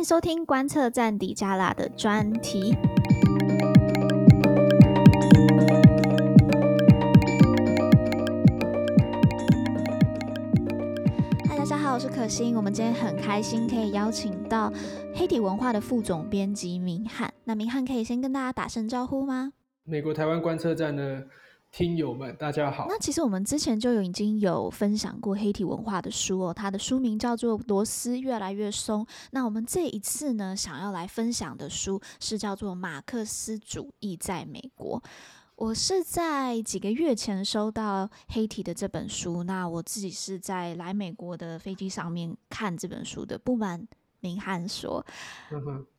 迎收听观测站底加拉的专题。嗨，大家好，我是可心。我们今天很开心可以邀请到黑体文化的副总编辑明翰。那明翰可以先跟大家打声招呼吗？美国台湾观测站呢听友们，大家好。那其实我们之前就有已经有分享过黑体文化的书哦，它的书名叫做《螺丝越来越松》。那我们这一次呢，想要来分享的书是叫做《马克思主义在美国》。我是在几个月前收到黑体的这本书，那我自己是在来美国的飞机上面看这本书的。不瞒明翰说，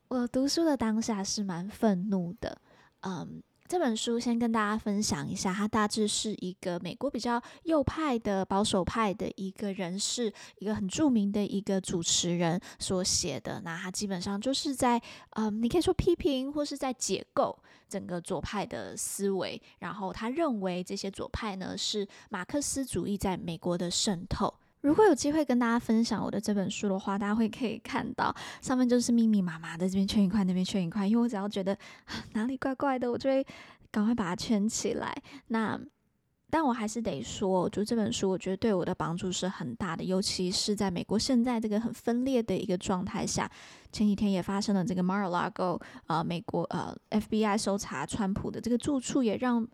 我读书的当下是蛮愤怒的，嗯。这本书先跟大家分享一下，它大致是一个美国比较右派的保守派的一个人士，一个很著名的一个主持人所写的。那他基本上就是在，嗯，你可以说批评或是在解构整个左派的思维。然后他认为这些左派呢是马克思主义在美国的渗透。如果有机会跟大家分享我的这本书的话，大家会可以看到上面就是密密麻麻的，这边圈一块，那边圈一块。因为我只要觉得哪里怪怪的，我就会赶快把它圈起来。那但我还是得说，就这本书，我觉得对我的帮助是很大的，尤其是在美国现在这个很分裂的一个状态下。前几天也发生了这个 Mar-a-Lago，呃，美国呃 FBI 搜查川普的这个住处，也让。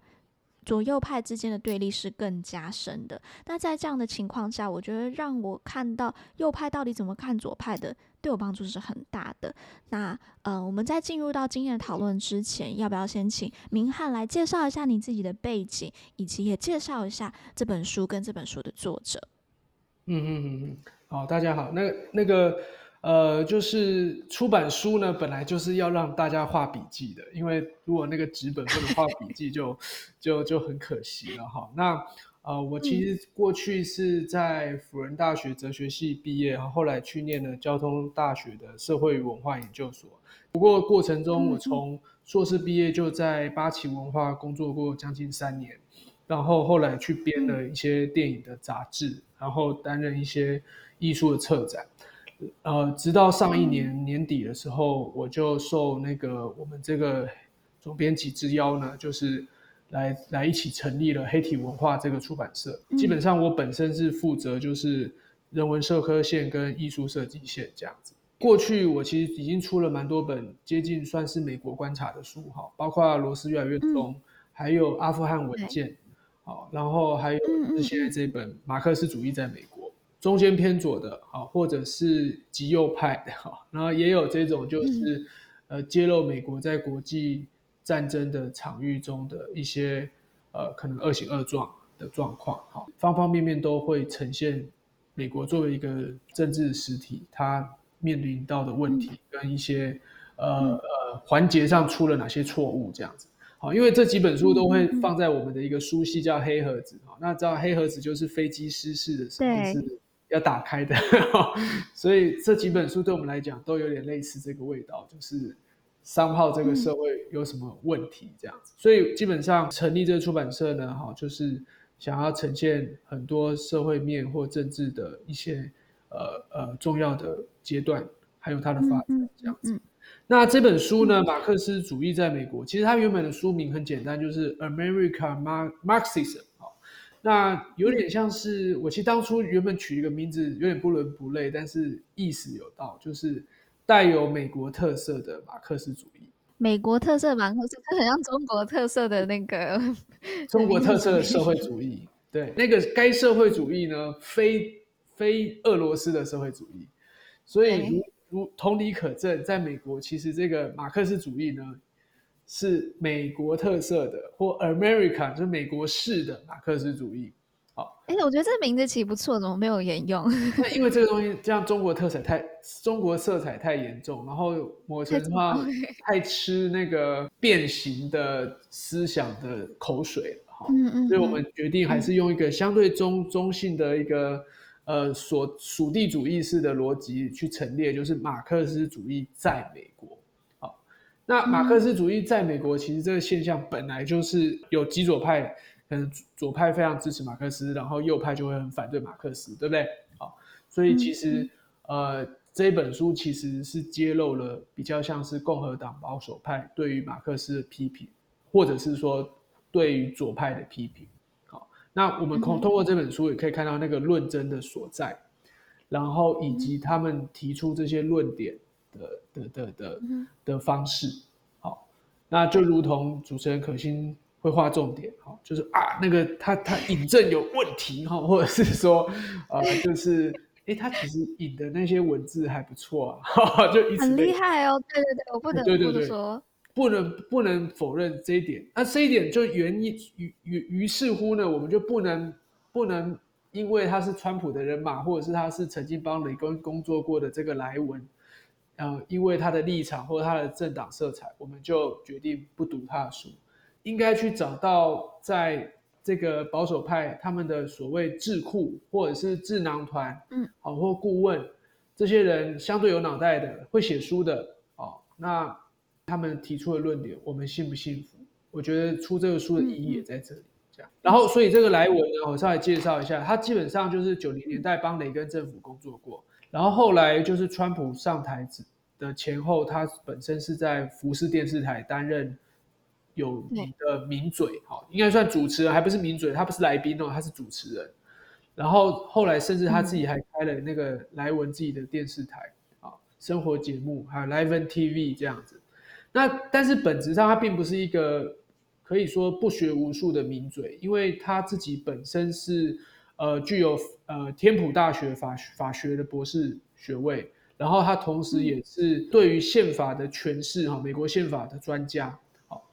左右派之间的对立是更加深的。那在这样的情况下，我觉得让我看到右派到底怎么看左派的，对我帮助是很大的。那呃，我们在进入到今天的讨论之前，要不要先请明翰来介绍一下你自己的背景，以及也介绍一下这本书跟这本书的作者？嗯嗯嗯嗯，好，大家好，那那个。呃，就是出版书呢，本来就是要让大家画笔记的，因为如果那个纸本不能画笔记 就，就就就很可惜了哈。那呃，我其实过去是在辅仁大学哲学系毕业，然后后来去念了交通大学的社会与文化研究所。不过过程中，我从硕士毕业就在八旗文化工作过将近三年，然后后来去编了一些电影的杂志，然后担任一些艺术的策展。呃，直到上一年年底的时候，我就受那个我们这个总编辑之邀呢，就是来来一起成立了黑体文化这个出版社。基本上我本身是负责就是人文社科线跟艺术设计线这样子。过去我其实已经出了蛮多本接近算是美国观察的书哈，包括《罗斯越来越东》，还有《阿富汗文件》，好，然后还有是现在这本《马克思主义在美国》。中间偏左的啊，或者是极右派 的哈，然后也有这种就是，呃，揭露美国在国际战争的场域中的一些呃可能恶行恶状的状况哈，方方面面都会呈现美国作为一个政治实体，它面临到的问题跟一些呃呃环节上出了哪些错误这样子。好，因为这几本书都会放在我们的一个书系叫黑盒子哈，那知道黑盒子就是飞机失事的时候是。要打开的，所以这几本书对我们来讲都有点类似这个味道，就是商号这个社会有什么问题这样子。所以基本上成立这个出版社呢，哈，就是想要呈现很多社会面或政治的一些呃呃重要的阶段，还有它的发展这样子。那这本书呢，马克思主义在美国，其实它原本的书名很简单，就是 America Marxism。那有点像是我其实当初原本取一个名字有点不伦不类，但是意思有道，就是带有美国特色的马克思主义。美国特色马克思，它很像中国特色的那个中国特色的社会主义。对，那个该社会主义呢，非非俄罗斯的社会主义。所以如如同理可证，在美国其实这个马克思主义呢。是美国特色的，或 America 就是美国式的马克思主义。好，哎，我觉得这个名字其实不错，怎么没有沿用？那因为这个东西，这样中国特色太中国色彩太严重，然后抹成的话太吃那个变形的思想的口水了。嗯嗯，所以我们决定还是用一个相对中中性的一个呃所属地主义式的逻辑去陈列，就是马克思主义在美国。那马克思主义在美国，其实这个现象本来就是有极左派，可能左派非常支持马克思，然后右派就会很反对马克思，对不对？好，所以其实呃，这本书其实是揭露了比较像是共和党保守派对于马克思的批评，或者是说对于左派的批评。好，那我们通通过这本书也可以看到那个论争的所在，然后以及他们提出这些论点的的的的的方式。好，那就如同主持人可心会画重点，好，就是啊那个他他引证有问题哈，或者是说呃就是。哎，他其实引的那些文字还不错啊，就一直很厉害哦。对对对，我不能对对对说，不能不能否认这一点。那这一点就原因于于于是乎呢，我们就不能不能因为他是川普的人马，或者是他是曾经帮雷根工作过的这个莱文，呃，因为他的立场或者他的政党色彩，我们就决定不读他的书。应该去找到在。这个保守派他们的所谓智库或者是智囊团，嗯，好或顾问，这些人相对有脑袋的，会写书的，哦，那他们提出的论点，我们信不信服？我觉得出这个书的意义也在这里。这样，然后所以这个莱文呢，我稍微介绍一下，他基本上就是九零年代帮雷根政府工作过，然后后来就是川普上台的前后，他本身是在福斯电视台担任。有名的名嘴，好，应该算主持人，还不是名嘴，他不是来宾哦，他是主持人。然后后来甚至他自己还开了那个莱文自己的电视台，啊，生活节目，还有莱文 TV 这样子。那但是本质上他并不是一个可以说不学无术的名嘴，因为他自己本身是呃具有呃天普大学法法学的博士学位，然后他同时也是对于宪法的诠释哈，美国宪法的专家。好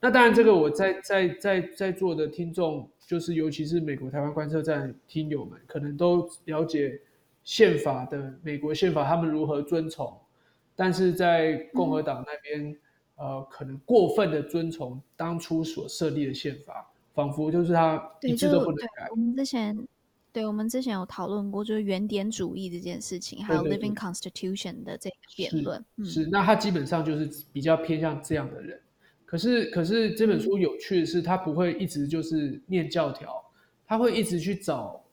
那当然，这个我在在在在座的听众，就是尤其是美国台湾观测站听友们，可能都了解宪法的美国宪法，他们如何遵从，但是在共和党那边，嗯、呃，可能过分的遵从当初所设立的宪法，仿佛就是他一直都不能改。我们之前，对我们之前有讨论过，就是原点主义这件事情，还有 Living Constitution 的这个辩论。是，是，那他基本上就是比较偏向这样的人。可是，可是这本书有趣的是，他不会一直就是念教条，他会一直去找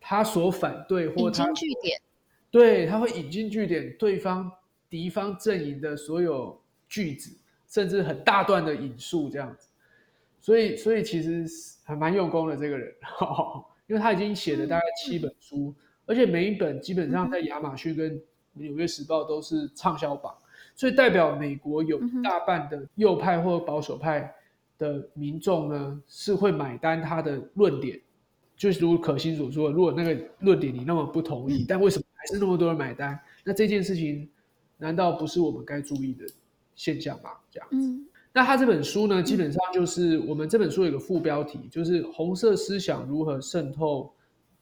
他所反对或他引经据典，对，他会引经据典对方敌方阵营的所有句子，甚至很大段的引述这样子。所以，所以其实还蛮用功的这个人，因为他已经写了大概七本书，而且每一本基本上在亚马逊跟纽约时报都是畅销榜。所以代表美国有一大半的右派或保守派的民众呢，是会买单他的论点。就是如可心所说，如果那个论点你那么不同意，但为什么还是那么多人买单？那这件事情难道不是我们该注意的现象吗？这样子。那他这本书呢，基本上就是我们这本书有个副标题，就是红色思想如何渗透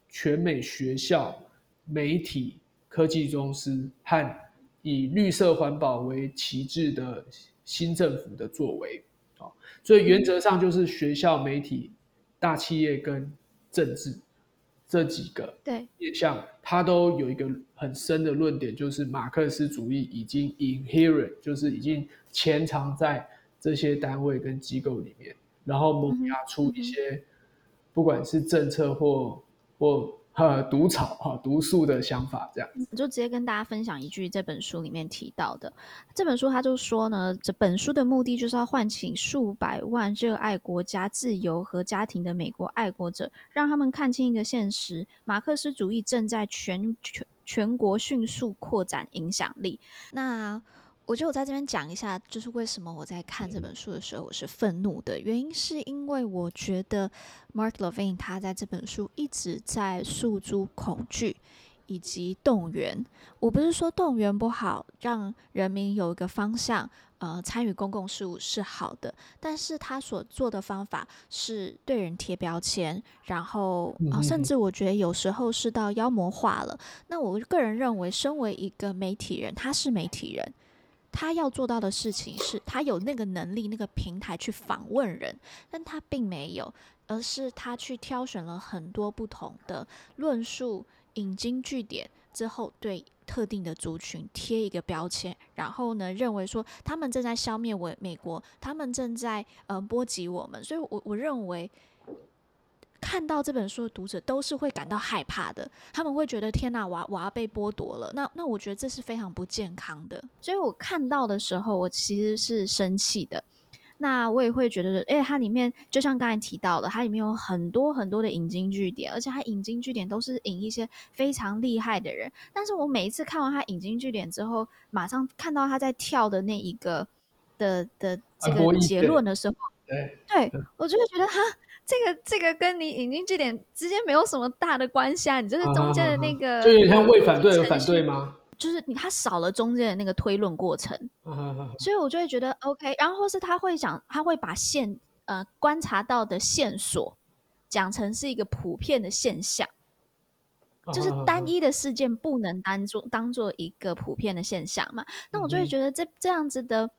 全美学校、媒体、科技公司和。以绿色环保为旗帜的新政府的作为，所以原则上就是学校、媒体、大企业跟政治这几个对面向，它都有一个很深的论点，就是马克思主义已经 inherent，就是已经潜藏在这些单位跟机构里面，然后萌芽出一些不管是政策或或。呃，毒草哈，毒素的想法这样，我就直接跟大家分享一句这本书里面提到的。这本书他就说呢，这本书的目的就是要唤醒数百万热爱国家、自由和家庭的美国爱国者，让他们看清一个现实：马克思主义正在全全全国迅速扩展影响力。那我觉得我在这边讲一下，就是为什么我在看这本书的时候我是愤怒的原因，是因为我觉得 Mark Levine 他在这本书一直在诉诸恐惧以及动员。我不是说动员不好，让人民有一个方向，呃，参与公共事务是好的，但是他所做的方法是对人贴标签，然后啊、呃，甚至我觉得有时候是到妖魔化了。那我个人认为，身为一个媒体人，他是媒体人。他要做到的事情是，他有那个能力、那个平台去访问人，但他并没有，而是他去挑选了很多不同的论述，引经据典之后，对特定的族群贴一个标签，然后呢，认为说他们正在消灭我美国，他们正在呃波及我们，所以我我认为。看到这本书的读者都是会感到害怕的，他们会觉得天哪，我要我要被剥夺了。那那我觉得这是非常不健康的。所以我看到的时候，我其实是生气的。那我也会觉得，哎，它里面就像刚才提到的，它里面有很多很多的引经据典，而且它引经据典都是引一些非常厉害的人。但是我每一次看完他引经据典之后，马上看到他在跳的那一个的的这个结论的时候，对，对我就会觉得哈，这个这个跟你引进据点之间没有什么大的关系啊，你就是中间的那个，就有点像为反对而反对吗？就是你，他少了中间的那个推论过程，所以我就会觉得 OK。然后或是他会讲，他会把线呃观察到的线索讲成是一个普遍的现象，就是单一的事件不能当做当做一个普遍的现象嘛。那我就会觉得这这样子的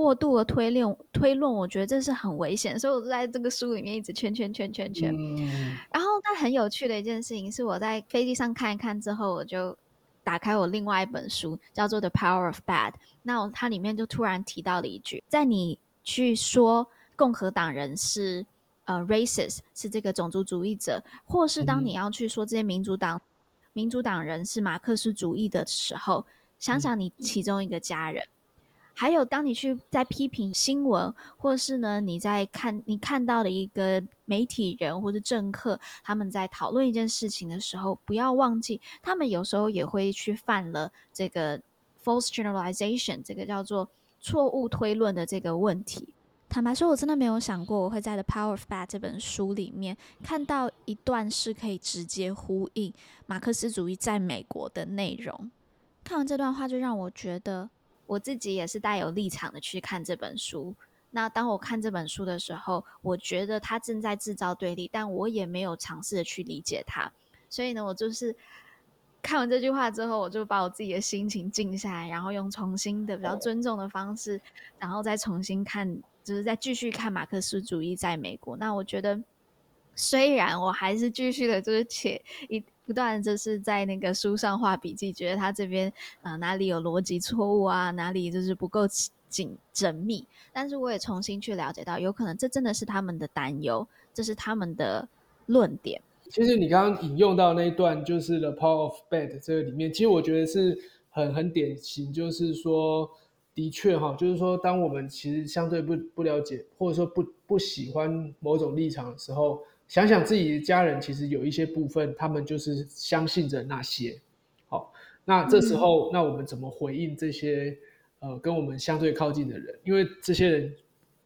过度的推论推论，我觉得这是很危险。所以我就在这个书里面一直圈圈圈圈圈。然后，但很有趣的一件事情是，我在飞机上看一看之后，我就。打开我另外一本书，叫做《The Power of Bad》。那它里面就突然提到了一句：在你去说共和党人是呃 racist，是这个种族主义者，或是当你要去说这些民主党、嗯、民主党人是马克思主义的时候，想想你其中一个家人。嗯还有，当你去在批评新闻，或是呢，你在看你看到的一个媒体人或者政客，他们在讨论一件事情的时候，不要忘记，他们有时候也会去犯了这个 false generalization，这个叫做错误推论的这个问题。坦白说，我真的没有想过我会在《The Power of Bad》这本书里面看到一段是可以直接呼应马克思主义在美国的内容。看完这段话，就让我觉得。我自己也是带有立场的去看这本书。那当我看这本书的时候，我觉得他正在制造对立，但我也没有尝试的去理解他。所以呢，我就是看完这句话之后，我就把我自己的心情静下来，然后用重新的比较尊重的方式，然后再重新看，就是再继续看马克思主义在美国。那我觉得，虽然我还是继续的，就是且一。不断就是在那个书上画笔记，觉得他这边啊、哪里有逻辑错误啊，哪里就是不够紧缜密。但是我也重新去了解到，有可能这真的是他们的担忧，这是他们的论点。其实你刚刚引用到那一段，就是 The Power of Bad 这个里面，其实我觉得是很很典型，就是说的确哈，就是说当我们其实相对不不了解，或者说不不喜欢某种立场的时候。想想自己的家人，其实有一些部分，他们就是相信着那些。好，那这时候，那我们怎么回应这些呃跟我们相对靠近的人？因为这些人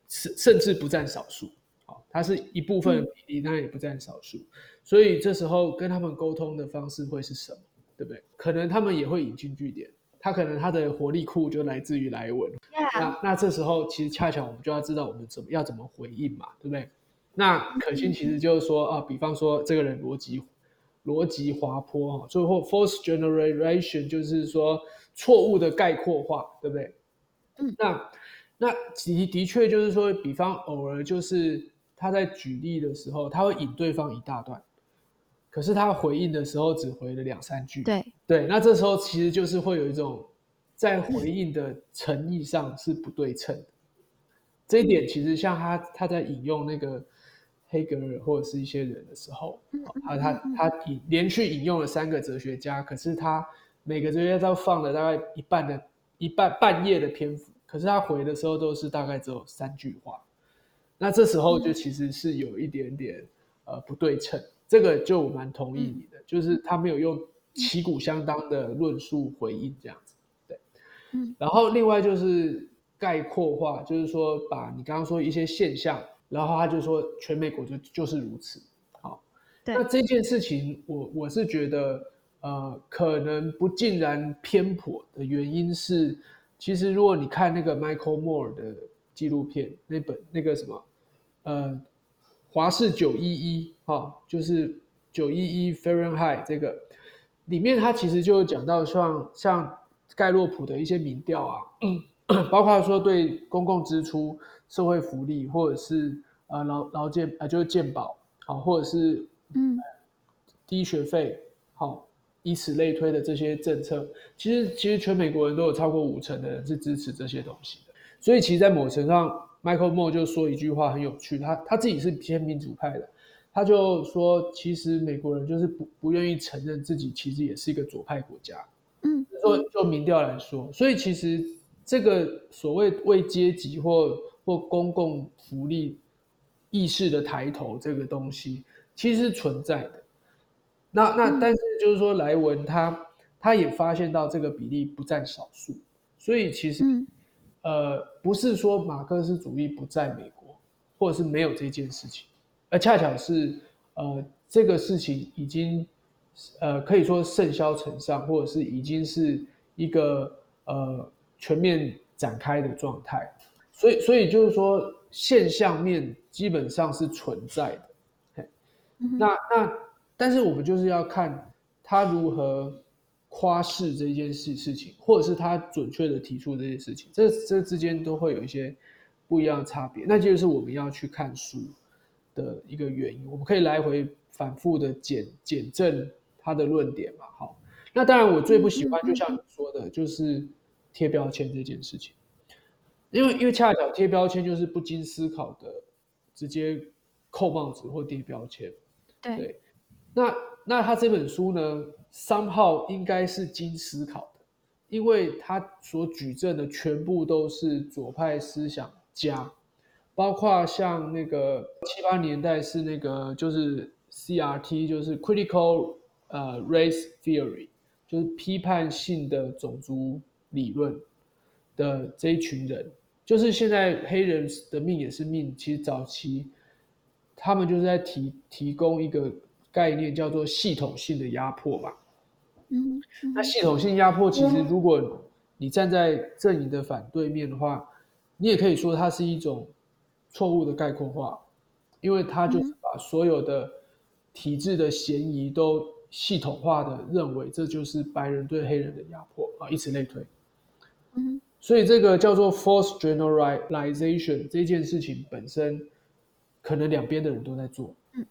甚甚至不占少数，好，他是一部分比例，但也不占少数。所以这时候跟他们沟通的方式会是什么？对不对？可能他们也会引经据典，他可能他的活力库就来自于莱文。那那这时候其实恰巧我们就要知道我们怎么要怎么回应嘛，对不对？那可信其实就是说啊，比方说这个人逻辑逻辑滑坡哈，最后 false generalization 就是说错误的概括化，对不对？嗯，那那的的确就是说，比方偶尔就是他在举例的时候，他会引对方一大段，可是他回应的时候只回了两三句。对对，那这时候其实就是会有一种在回应的诚意上是不对称的。这一点其实像他他在引用那个。黑格尔或者是一些人的时候，他他他引连续引用了三个哲学家，可是他每个哲学家都放了大概一半的一半半页的篇幅，可是他回的时候都是大概只有三句话，那这时候就其实是有一点点呃不对称，这个就我蛮同意你的，就是他没有用旗鼓相当的论述回应这样子，对，嗯，然后另外就是概括化，就是说把你刚刚说一些现象。然后他就说，全美国就就是如此。好，那这件事情我，我我是觉得，呃，可能不尽然偏颇的原因是，其实如果你看那个 Michael Moore 的纪录片，那本那个什么，呃，华氏九一一，哈，就是九一一 Fahrenheit 这个里面，他其实就讲到像像盖洛普的一些民调啊。嗯包括说对公共支出、社会福利，或者是呃劳劳健呃就是健保好，或者是嗯低学费好，以此类推的这些政策，其实其实全美国人都有超过五成的人是支持这些东西的。所以其实，在某程度上，Michael Moore 就说一句话很有趣，他他自己是偏民主派的，他就说，其实美国人就是不不愿意承认自己其实也是一个左派国家。嗯，说就民调来说，所以其实这个所谓为阶级或或公共福利意识的抬头这个东西，其实是存在的。那那但是就是说，莱文他他也发现到这个比例不占少数，所以其实、嗯、呃不是说马克思主义不在美国，或者是没有这件事情。而恰巧是，呃，这个事情已经，呃，可以说甚嚣尘上，或者是已经是一个呃全面展开的状态，所以，所以就是说现象面基本上是存在的。嗯、那那，但是我们就是要看他如何夸饰这件事事情，或者是他准确的提出这件事情，这这之间都会有一些不一样的差别。那就是我们要去看书。的一个原因，我们可以来回反复的检检证他的论点嘛。好，那当然我最不喜欢，就像你说的，就是贴标签这件事情，因为因为恰巧贴标签就是不经思考的直接扣帽子或贴标签。对，对，那那他这本书呢，somehow 应该是经思考的，因为他所举证的全部都是左派思想家。包括像那个七八年代是那个就是 CRT，就是 Critical 呃 Race Theory，就是批判性的种族理论的这一群人，就是现在黑人的命也是命。其实早期他们就是在提提供一个概念，叫做系统性的压迫嘛。嗯，那系统性压迫其实如果你站在阵营的反对面的话，你也可以说它是一种。错误的概括化，因为他就是把所有的体制的嫌疑都系统化的认为这就是白人对黑人的压迫啊，以此类推。嗯，所以这个叫做 false generalization 这件事情本身，可能两边的人都在做。嗯，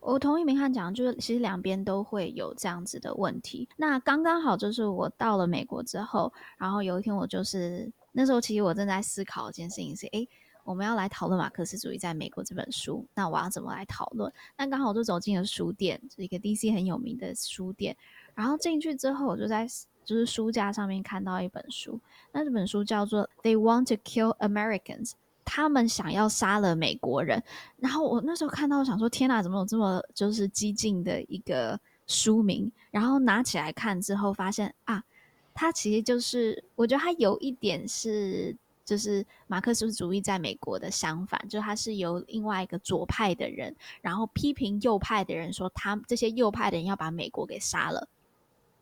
我同意明翰讲，就是其实两边都会有这样子的问题。那刚刚好就是我到了美国之后，然后有一天我就是那时候其实我正在思考一件事情是，哎。我们要来讨论马克思主义在美国这本书，那我要怎么来讨论？那刚好我就走进了书店，是一个 DC 很有名的书店。然后进去之后，我就在就是书架上面看到一本书，那这本书叫做《They Want to Kill Americans》，他们想要杀了美国人。然后我那时候看到，想说天哪，怎么有这么就是激进的一个书名？然后拿起来看之后，发现啊，它其实就是我觉得它有一点是。就是马克思主义在美国的相反，就他是由另外一个左派的人，然后批评右派的人说，他这些右派的人要把美国给杀了。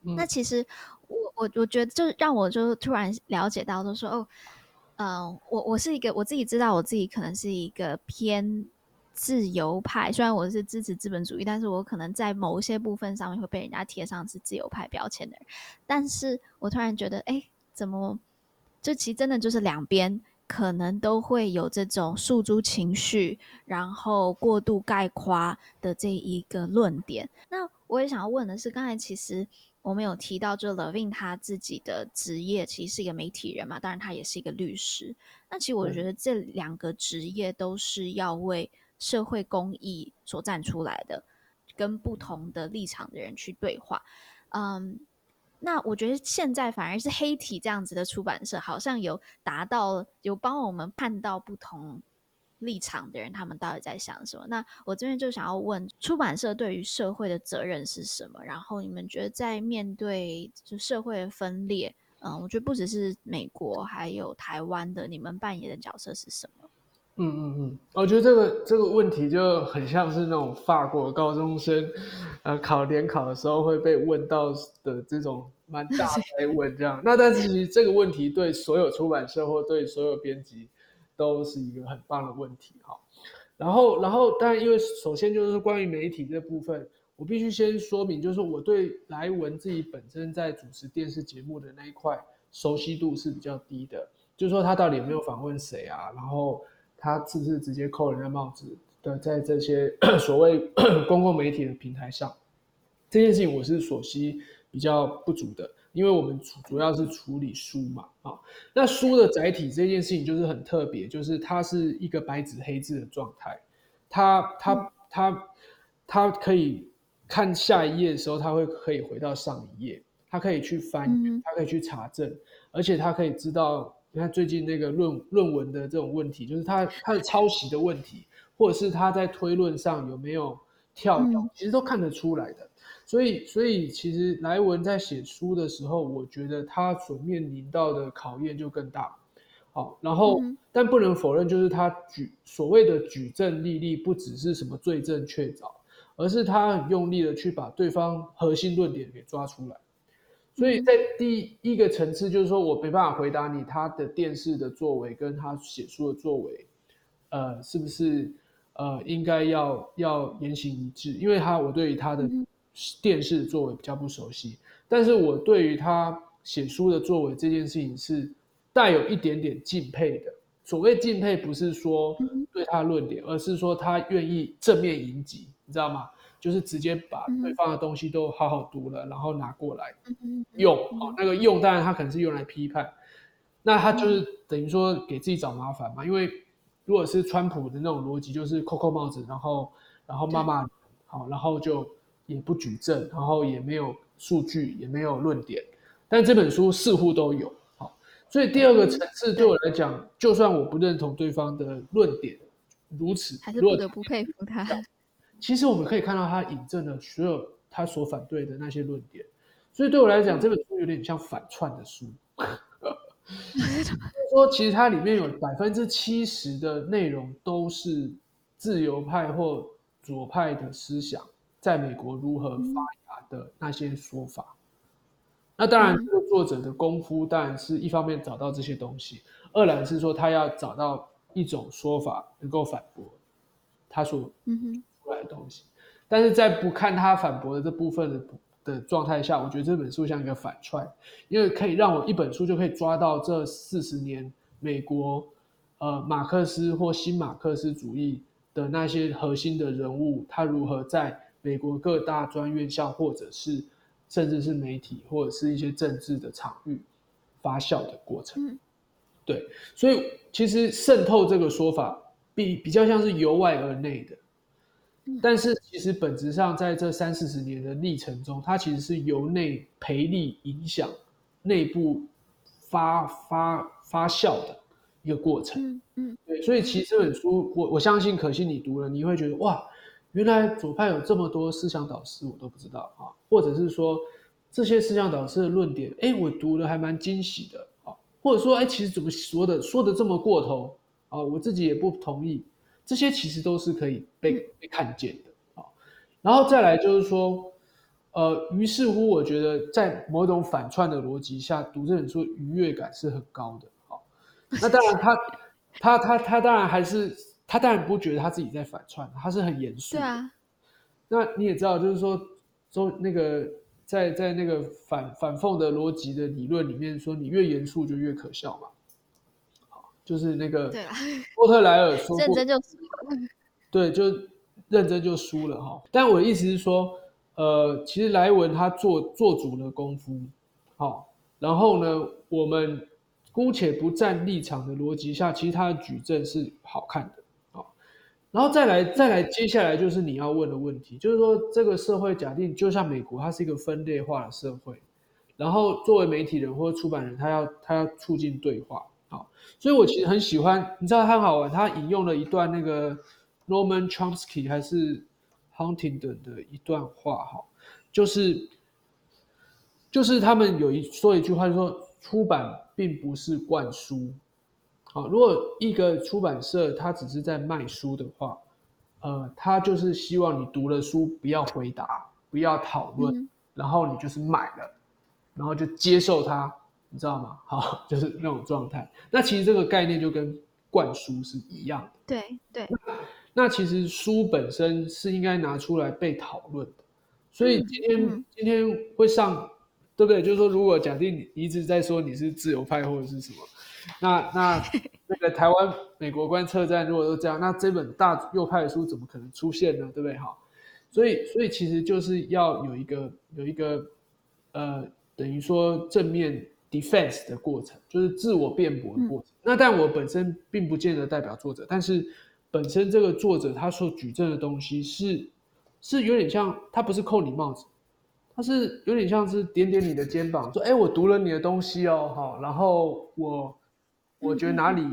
嗯、那其实我我我觉得，就让我就突然了解到，就说哦，嗯、我我是一个我自己知道我自己可能是一个偏自由派，虽然我是支持资本主义，但是我可能在某些部分上面会被人家贴上是自由派标签的人。但是我突然觉得，哎，怎么？这其实真的就是两边可能都会有这种诉诸情绪，然后过度概括的这一个论点。那我也想要问的是，刚才其实我们有提到，就 Levine 他自己的职业其实是一个媒体人嘛，当然他也是一个律师。那其实我觉得这两个职业都是要为社会公益所站出来的，跟不同的立场的人去对话。嗯。那我觉得现在反而是黑体这样子的出版社，好像有达到，有帮我们看到不同立场的人，他们到底在想什么。那我这边就想要问，出版社对于社会的责任是什么？然后你们觉得在面对就社会的分裂，嗯，我觉得不只是美国，还有台湾的，你们扮演的角色是什么？嗯嗯嗯，我觉得这个这个问题就很像是那种法国高中生，呃，考联考的时候会被问到的这种蛮大哉 问这样。那但是其实这个问题对所有出版社或对所有编辑都是一个很棒的问题哈。然后然后但因为首先就是关于媒体这部分，我必须先说明，就是我对莱文自己本身在主持电视节目的那一块熟悉度是比较低的，就是说他到底有没有访问谁啊，然后。他是不是直接扣人家帽子的，在这些所谓公共媒体的平台上，这件事情我是所悉比较不足的，因为我们主主要是处理书嘛，啊，那书的载体这件事情就是很特别，就是它是一个白纸黑字的状态，它它它它可以看下一页的时候，它会可以回到上一页，它可以去翻阅，他可以去查证，而且它可以知道，你看最近那个论论文的这种问题，就是它它的抄袭的问题，或者是它在推论上有没有跳跃，其实都看得出来的。所以，所以其实莱文在写书的时候，我觉得他所面临到的考验就更大。好，然后，嗯、但不能否认，就是他举所谓的举证立例，不只是什么罪证确凿，而是他很用力的去把对方核心论点给抓出来。所以在第一个层次，就是说我没办法回答你他的电视的作为跟他写书的作为，呃，是不是呃应该要要言行一致？因为他我对于他的。嗯电视的作为比较不熟悉，但是我对于他写书的作为这件事情是带有一点点敬佩的。所谓敬佩，不是说对他论点，而是说他愿意正面迎击，你知道吗？就是直接把对方的东西都好好读了，然后拿过来用。哦，那个用当然他可能是用来批判，那他就是等于说给自己找麻烦嘛。因为如果是川普的那种逻辑，就是扣扣帽子，然后然后骂骂，好，然后就。也不举证，然后也没有数据，也没有论点，但这本书似乎都有。好，所以第二个层次对我来讲，就算我不认同对方的论点，如此还是不得不佩服他。其实我们可以看到，他引证了所有他所反对的那些论点，所以对我来讲，这本书有点像反串的书。说其实它里面有百分之七十的内容都是自由派或左派的思想。在美国如何发芽的那些说法，嗯、那当然，这个作者的功夫当然是一方面找到这些东西，二来是说他要找到一种说法能够反驳他所出来的东西。嗯、哼但是在不看他反驳的这部分的的状态下，我觉得这本书像一个反串，因为可以让我一本书就可以抓到这四十年美国呃马克思或新马克思主义的那些核心的人物，他如何在。美国各大专院校，或者是甚至是媒体，或者是一些政治的场域发酵的过程，嗯、对，所以其实渗透这个说法比比较像是由外而内的，嗯、但是其实本质上在这三四十年的历程中，它其实是由内培力影响内部发发发酵的一个过程，嗯，嗯。对，所以其实这本书，我我相信可心你读了，你会觉得哇。原来左派有这么多思想导师，我都不知道啊，或者是说这些思想导师的论点，哎，我读的还蛮惊喜的啊，或者说，哎，其实怎么说的，说的这么过头啊，我自己也不同意，这些其实都是可以被被看见的啊。然后再来就是说，呃，于是乎，我觉得在某种反串的逻辑下读这本书，愉悦感是很高的啊。那当然他，他他他他当然还是。他当然不觉得他自己在反串，他是很严肃。对啊，那你也知道，就是说，说那个在在那个反反讽的逻辑的理论里面，说你越严肃就越可笑嘛。好，就是那个波特莱尔说过，认真就输了。对，就认真就输了哈。但我的意思是说，呃，其实莱文他做做足了功夫，好，然后呢，我们姑且不站立场的逻辑下，其实他的举证是好看的。然后再来，再来，接下来就是你要问的问题，就是说这个社会假定就像美国，它是一个分裂化的社会，然后作为媒体人或者出版人，他要他要促进对话，好，所以我其实很喜欢，你知道他很好玩，他引用了一段那个 Norman Chomsky 还是 Huntington 的一段话，哈，就是就是他们有一说一句话，就是说出版并不是灌输。好，如果一个出版社它只是在卖书的话，呃，它就是希望你读了书不要回答，不要讨论，嗯、然后你就是买了，然后就接受它，你知道吗？好，就是那种状态。那其实这个概念就跟灌输是一样的。对对。那，那其实书本身是应该拿出来被讨论的，所以今天、嗯、今天会上，对不对？就是说，如果假定你一直在说你是自由派或者是什么。那那 那个台湾美国观测站如果都这样，那这本大右派的书怎么可能出现呢？对不对？哈，所以所以其实就是要有一个有一个呃，等于说正面 defense 的过程，就是自我辩驳的过程。嗯、那但我本身并不见得代表作者，但是本身这个作者他所举证的东西是是有点像，他不是扣你帽子，他是有点像是点点你的肩膀，说：“哎，我读了你的东西哦，好，然后我我觉得哪里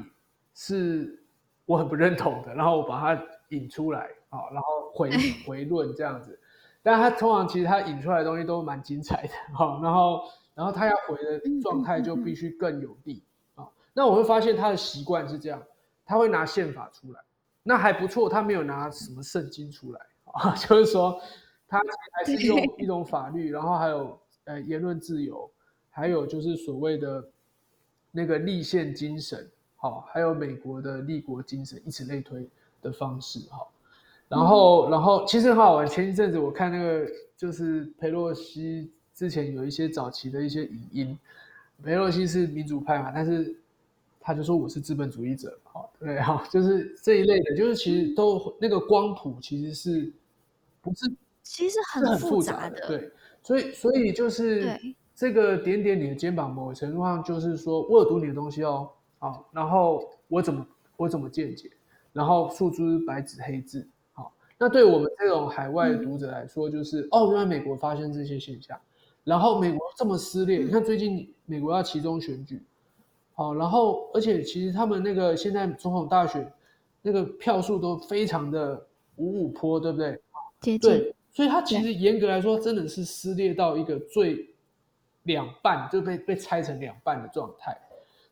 是我很不认同的，然后我把它引出来，好，然后回回论这样子。但他通常其实他引出来的东西都蛮精彩的，好，然后然后他要回的状态就必须更有力啊。那我会发现他的习惯是这样，他会拿宪法出来。”那还不错，他没有拿什么圣经出来啊，就是说他还是用一种法律，然后还有呃言论自由，还有就是所谓的那个立宪精神，好，还有美国的立国精神，以此类推的方式，哈。然后，然后其实很好玩，前一阵子我看那个就是裴洛西之前有一些早期的一些影音，裴洛西是民主派嘛，但是。他就说我是资本主义者，好，对，好，就是这一类的，就是其实都那个光谱其实是不是其实很复杂的，对，所以所以就是这个点点你的肩膀，某个程度上就是说我有读你的东西哦，好，然后我怎么我怎么见解，然后诉诸白纸黑字，好，那对我们这种海外读者来说，就是、嗯、哦，原来美国发生这些现象，然后美国这么撕裂，嗯、你看最近美国要其中选举。好，然后而且其实他们那个现在总统大选那个票数都非常的五五坡，对不对？接近。对，所以它其实严格来说真的是撕裂到一个最两半，就被被拆成两半的状态。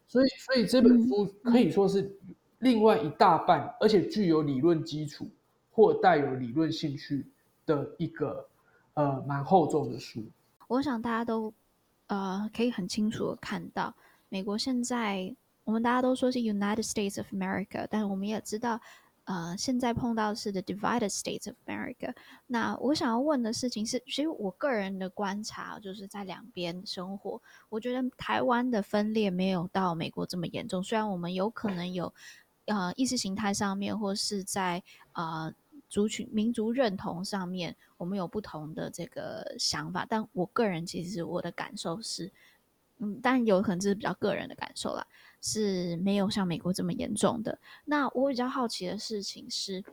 所以，所以这本书可以说是另外一大半，嗯、而且具有理论基础或带有理论兴趣的一个呃蛮厚重的书。我想大家都呃可以很清楚的看到。美国现在，我们大家都说是 United States of America，但我们也知道，呃，现在碰到是 the divided States of America。那我想要问的事情是，其实我个人的观察就是在两边生活，我觉得台湾的分裂没有到美国这么严重。虽然我们有可能有，呃，意识形态上面或是在呃族群民族认同上面，我们有不同的这个想法，但我个人其实我的感受是。嗯，但有可能这是比较个人的感受啦，是没有像美国这么严重的。那我比较好奇的事情是，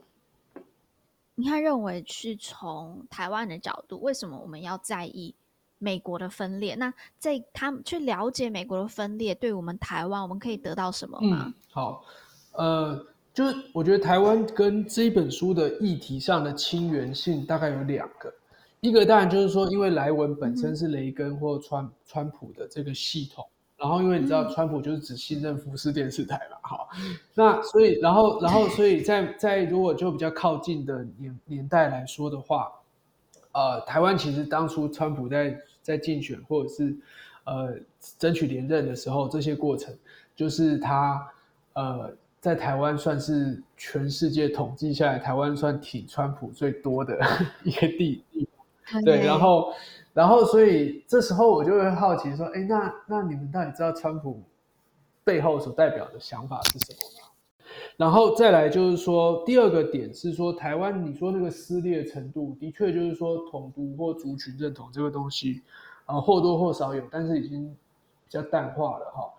你看认为是从台湾的角度，为什么我们要在意美国的分裂？那在他们去了解美国的分裂，对我们台湾，我们可以得到什么吗？嗯，好，呃，就是我觉得台湾跟这本书的议题上的亲缘性大概有两个。一个当然就是说，因为莱文本身是雷根或川、嗯、川普的这个系统，然后因为你知道川普就是只信任福斯电视台嘛，好，那所以然后然后所以在在如果就比较靠近的年年代来说的话，呃，台湾其实当初川普在在竞选或者是呃争取连任的时候，这些过程就是他呃在台湾算是全世界统计下来，台湾算挺川普最多的 一个地地。对，然后，然后，所以这时候我就会好奇说，哎，那那你们到底知道川普背后所代表的想法是什么吗？然后再来就是说，第二个点是说，台湾你说那个撕裂程度，的确就是说统独或族群认同这个东西，啊，或多或少有，但是已经比较淡化了哈。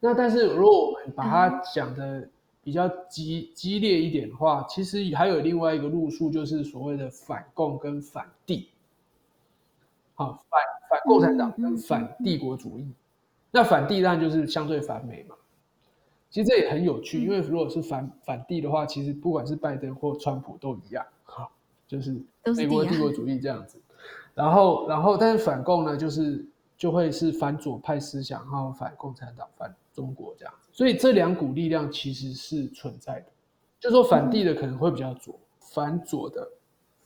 那但是如果我们把它讲的比较激激烈一点的话，其实还有另外一个路数，就是所谓的反共跟反帝。好，反反共产党跟反帝国主义，那反帝当然就是相对反美嘛。其实这也很有趣，嗯、因为如果是反反帝的话，其实不管是拜登或川普都一样，哈，就是美国帝国主义这样子。然后，然后，但是反共呢，就是就会是反左派思想，然后反共产党、反中国这样子。所以这两股力量其实是存在的。就说反帝的可能会比较左，嗯、反左的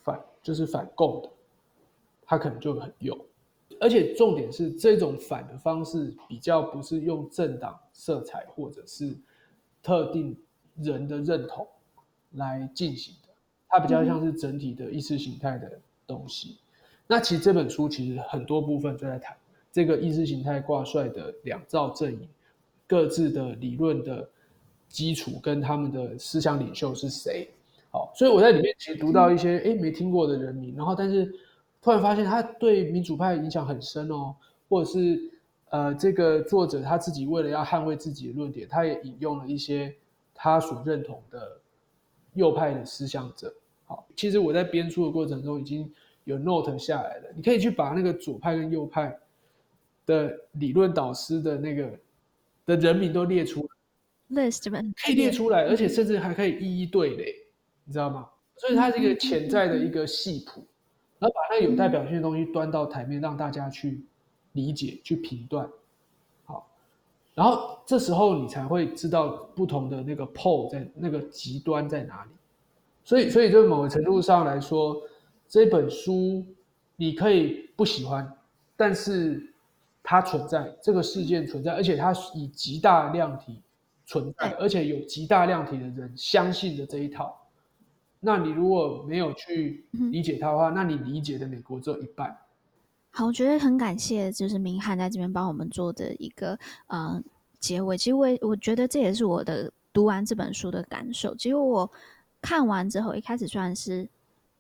反就是反共的。他可能就很有，而且重点是这种反的方式比较不是用政党色彩或者是特定人的认同来进行的，它比较像是整体的意识形态的东西。那其实这本书其实很多部分就在谈这个意识形态挂帅的两造阵营各自的理论的基础跟他们的思想领袖是谁。好，所以我在里面其实读到一些诶没听过的人名，然后但是。突然发现他对民主派影响很深哦，或者是呃，这个作者他自己为了要捍卫自己的论点，他也引用了一些他所认同的右派的思想者。好，其实我在编书的过程中已经有 note 下来了，你可以去把那个左派跟右派的理论导师的那个的人名都列出来，list 们可以列出来，而且甚至还可以一一对垒，你知道吗？所以它是一个潜在的一个系谱，然后把那个有代表性的东西端到台面，让大家去理解、去评断。好，然后这时候你才会知道不同的那个 pole 在那个极端在哪里。所以，所以就某个程度上来说，这本书你可以不喜欢，但是它存在，这个事件存在，而且它以极大量体存在，而且有极大量体的人相信的这一套。那你如果没有去理解它的话，嗯、那你理解的美国只有一半。好，我觉得很感谢，就是明翰在这边帮我们做的一个呃结尾。其实我我觉得这也是我的读完这本书的感受。其实我看完之后，一开始虽然是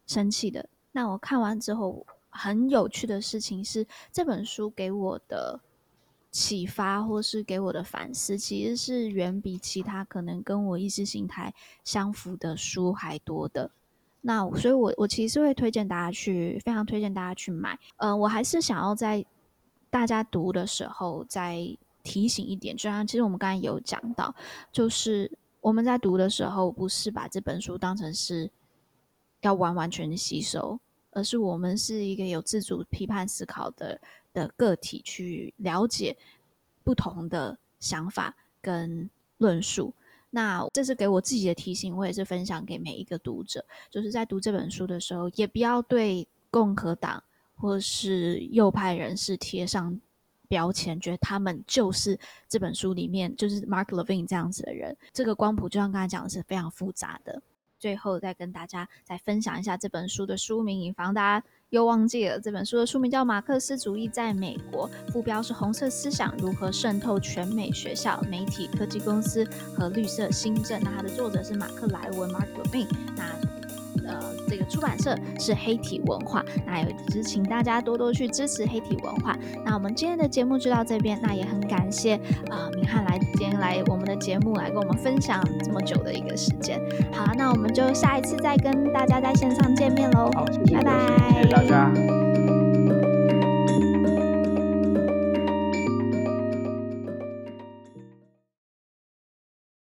生气的，那我看完之后很有趣的事情是，这本书给我的。启发或是给我的反思，其实是远比其他可能跟我意识形态相符的书还多的。那所以我，我其实会推荐大家去，非常推荐大家去买。呃，我还是想要在大家读的时候再提醒一点，就像其实我们刚才有讲到，就是我们在读的时候，不是把这本书当成是要完完全吸收，而是我们是一个有自主批判思考的。的个体去了解不同的想法跟论述，那这是给我自己的提醒，我也是分享给每一个读者，就是在读这本书的时候，也不要对共和党或是右派人士贴上标签，觉得他们就是这本书里面就是 Mark Levine 这样子的人。这个光谱就像刚才讲的是非常复杂的。最后再跟大家再分享一下这本书的书名，以防大家。又忘记了这本书的书名叫《马克思主义在美国》，副标是“红色思想如何渗透全美学校、媒体、科技公司和绿色新政”。那它的作者是马克莱文 （Mark Levin）。那呃，这个出版社是黑体文化。那也是请大家多多去支持黑体文化。那我们今天的节目就到这边。那也很感谢啊、呃，明翰来今天来我们的节目来跟我们分享这么久的一个时间。好，那我们就下一次再跟大家在线上见面喽。好，谢谢，拜拜。谢谢大家。